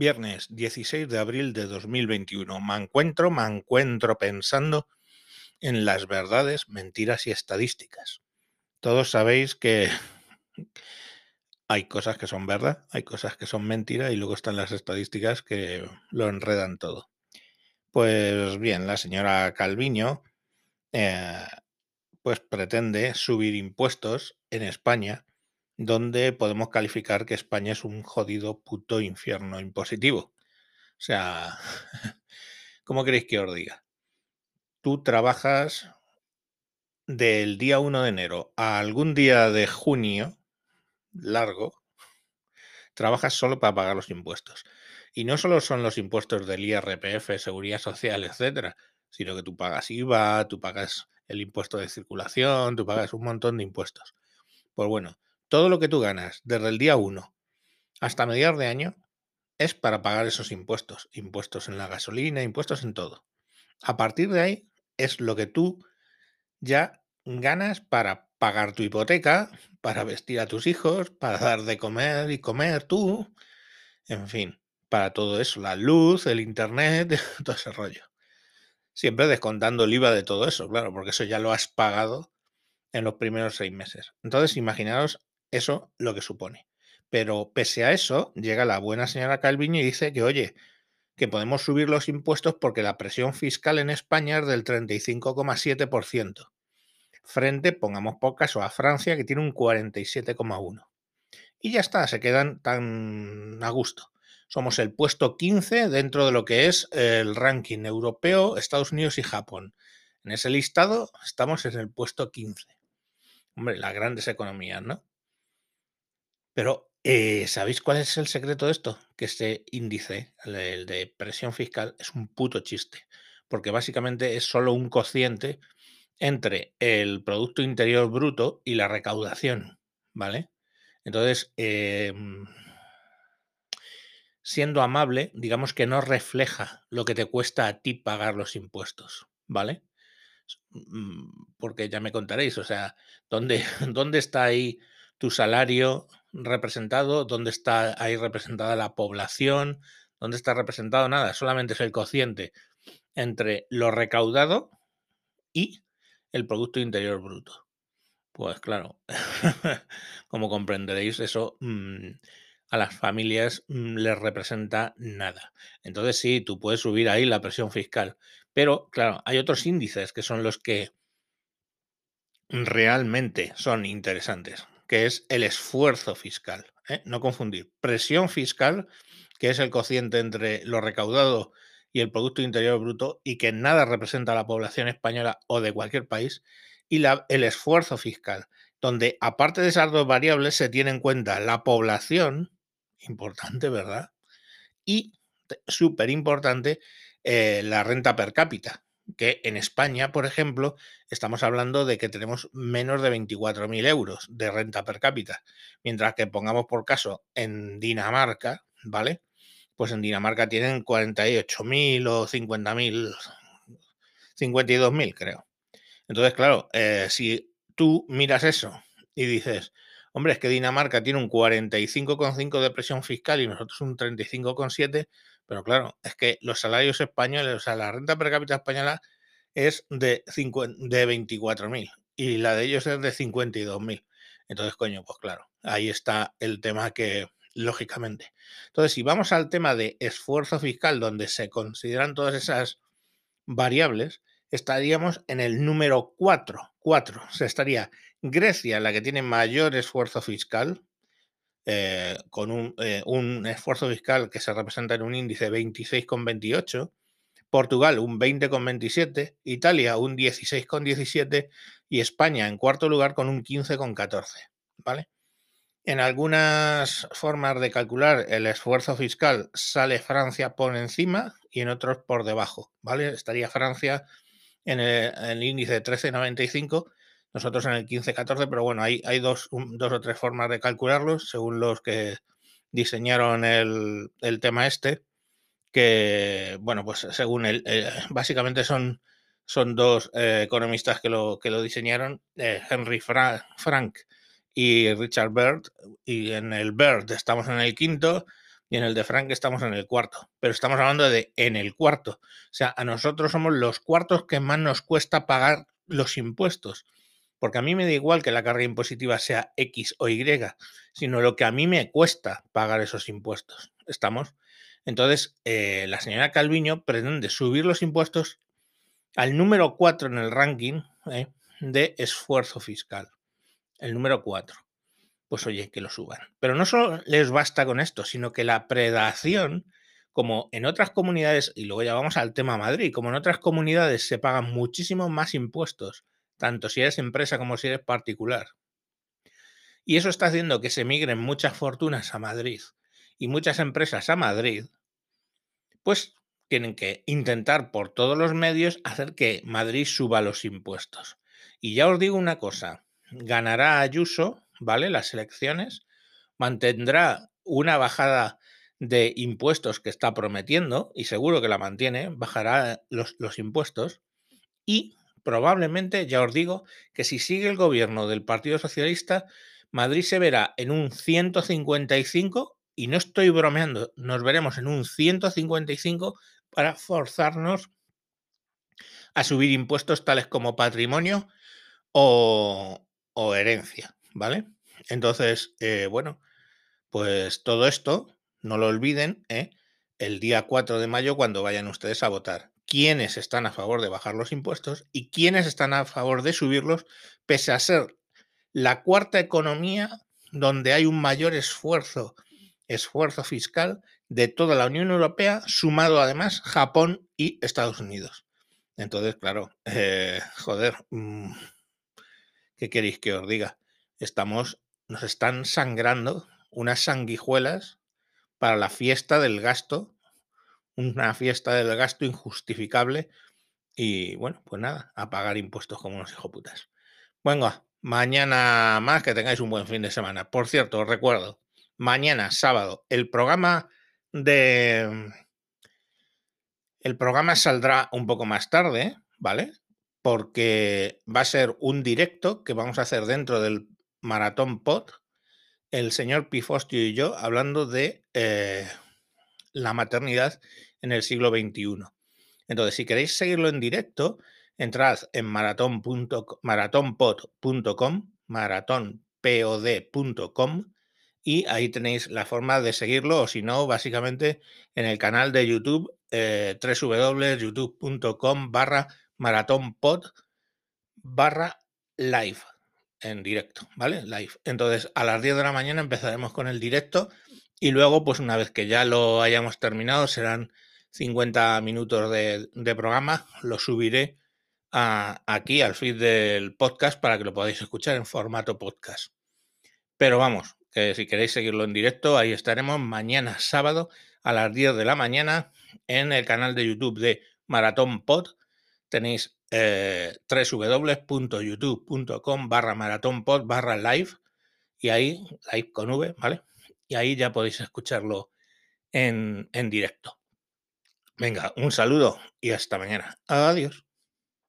Viernes 16 de abril de 2021. Me encuentro, me encuentro pensando en las verdades, mentiras y estadísticas. Todos sabéis que hay cosas que son verdad, hay cosas que son mentira y luego están las estadísticas que lo enredan todo. Pues bien, la señora Calviño eh, pues pretende subir impuestos en España, donde podemos calificar que España es un jodido puto infierno impositivo. O sea, ¿cómo queréis que os diga? Tú trabajas del día 1 de enero a algún día de junio largo, trabajas solo para pagar los impuestos. Y no solo son los impuestos del IRPF, Seguridad Social, etcétera, sino que tú pagas IVA, tú pagas el impuesto de circulación, tú pagas un montón de impuestos. Pues bueno, todo lo que tú ganas desde el día 1 hasta mediados de año es para pagar esos impuestos. Impuestos en la gasolina, impuestos en todo. A partir de ahí es lo que tú ya ganas para pagar tu hipoteca, para vestir a tus hijos, para dar de comer y comer tú, en fin, para todo eso, la luz, el internet, todo ese rollo. Siempre descontando el IVA de todo eso, claro, porque eso ya lo has pagado en los primeros seis meses. Entonces, imaginaos eso lo que supone. Pero pese a eso, llega la buena señora Calviño y dice que, oye, que podemos subir los impuestos porque la presión fiscal en España es del 35,7%. Frente, pongamos por caso, a Francia, que tiene un 47,1%. Y ya está, se quedan tan a gusto. Somos el puesto 15 dentro de lo que es el ranking europeo, Estados Unidos y Japón. En ese listado estamos en el puesto 15. Hombre, las grandes economías, ¿no? Pero, eh, ¿sabéis cuál es el secreto de esto? Que este índice, el de presión fiscal, es un puto chiste. Porque básicamente es solo un cociente entre el Producto Interior Bruto y la recaudación, ¿vale? Entonces, eh, siendo amable, digamos que no refleja lo que te cuesta a ti pagar los impuestos, ¿vale? Mm, porque ya me contaréis, o sea, ¿dónde, dónde está ahí tu salario representado? ¿Dónde está ahí representada la población? ¿Dónde está representado nada? Solamente es el cociente entre lo recaudado y el Producto Interior Bruto. Pues claro, como comprenderéis, eso mm, a las familias mm, les representa nada. Entonces sí, tú puedes subir ahí la presión fiscal, pero claro, hay otros índices que son los que realmente son interesantes, que es el esfuerzo fiscal. ¿eh? No confundir. Presión fiscal, que es el cociente entre lo recaudado y el Producto Interior Bruto y que nada representa a la población española o de cualquier país, y el esfuerzo fiscal, donde aparte de esas dos variables se tiene en cuenta la población importante, ¿verdad? Y súper importante, eh, la renta per cápita, que en España, por ejemplo, estamos hablando de que tenemos menos de 24.000 euros de renta per cápita, mientras que pongamos por caso en Dinamarca, ¿vale? Pues en Dinamarca tienen 48.000 o 50.000, 52.000 creo. Entonces, claro, eh, si tú miras eso y dices, Hombre, es que Dinamarca tiene un 45,5 de presión fiscal y nosotros un 35,7, pero claro, es que los salarios españoles, o sea, la renta per cápita española es de, de 24.000 y la de ellos es de 52.000. Entonces, coño, pues claro, ahí está el tema que, lógicamente. Entonces, si vamos al tema de esfuerzo fiscal, donde se consideran todas esas variables, estaríamos en el número 4. 4. O sea, estaría Grecia, la que tiene mayor esfuerzo fiscal, eh, con eh, un, esfuerzo fiscal que se representa en un índice 26,28, Portugal un 20,27, Italia un 16,17 y España en cuarto lugar con un 15,14. ¿Vale? En algunas formas de calcular el esfuerzo fiscal sale Francia por encima y en otros por debajo. ¿Vale? Estaría Francia en el, en el índice 13,95 nosotros en el 15-14, pero bueno, hay, hay dos, dos o tres formas de calcularlos según los que diseñaron el, tema este, que, bueno, pues según el, básicamente son, son dos eh, economistas que lo, que lo diseñaron, eh, Henry Frank y Richard Bird, y en el Bird estamos en el quinto, y en el de Frank estamos en el cuarto, pero estamos hablando de en el cuarto. O sea, a nosotros somos los cuartos que más nos cuesta pagar los impuestos. Porque a mí me da igual que la carga impositiva sea X o Y, sino lo que a mí me cuesta pagar esos impuestos. ¿Estamos? Entonces, eh, la señora Calviño pretende subir los impuestos al número 4 en el ranking eh, de esfuerzo fiscal. El número 4 pues oye, que lo suban. Pero no solo les basta con esto, sino que la predación, como en otras comunidades, y luego ya vamos al tema Madrid, como en otras comunidades se pagan muchísimo más impuestos, tanto si eres empresa como si eres particular. Y eso está haciendo que se migren muchas fortunas a Madrid y muchas empresas a Madrid, pues tienen que intentar por todos los medios hacer que Madrid suba los impuestos. Y ya os digo una cosa, ganará Ayuso ¿vale? Las elecciones, mantendrá una bajada de impuestos que está prometiendo, y seguro que la mantiene, bajará los, los impuestos, y probablemente, ya os digo, que si sigue el gobierno del Partido Socialista, Madrid se verá en un 155, y no estoy bromeando, nos veremos en un 155 para forzarnos a subir impuestos tales como patrimonio o, herencia. ¿vale? Entonces, eh, bueno, pues todo esto, no lo olviden, ¿eh? el día 4 de mayo cuando vayan ustedes a votar. ¿Quiénes están a favor de bajar los impuestos y quiénes están a favor de subirlos, pese a ser la cuarta economía donde hay un mayor esfuerzo, esfuerzo fiscal de toda la Unión Europea, sumado además Japón y Estados Unidos. Entonces, claro, eh, joder, mm, ¿qué queréis que os diga? estamos, nos están sangrando unas sanguijuelas para la fiesta del gasto, una fiesta del gasto injustificable y bueno, pues nada, a pagar impuestos como unos hijoputas. Venga, mañana más que tengáis un buen fin de semana. Por cierto, os recuerdo, mañana sábado el programa de el programa saldrá un poco más tarde, ¿vale? Porque va a ser un directo que vamos a hacer dentro del Maratón Pod, el señor Pifostio y yo hablando de eh, la maternidad en el siglo XXI. Entonces, si queréis seguirlo en directo, entrad en maratonpod.com, maratonpod.com, y ahí tenéis la forma de seguirlo, o si no, básicamente en el canal de YouTube, eh, www.youtube.com barra maratonpod barra live en directo, ¿vale? Live. Entonces, a las 10 de la mañana empezaremos con el directo y luego, pues una vez que ya lo hayamos terminado, serán 50 minutos de, programa, lo subiré aquí al feed del podcast para que lo podáis escuchar en formato podcast. Pero vamos, que si queréis seguirlo en directo, ahí estaremos mañana sábado a las 10 de la mañana en el canal de YouTube de Maratón Pod. Tenéis eh, www.youtube.com barra maratónpod barra live y ahí, live con V, ¿vale? Y ahí ya podéis escucharlo en, en directo. Venga, un saludo y hasta mañana. Adiós.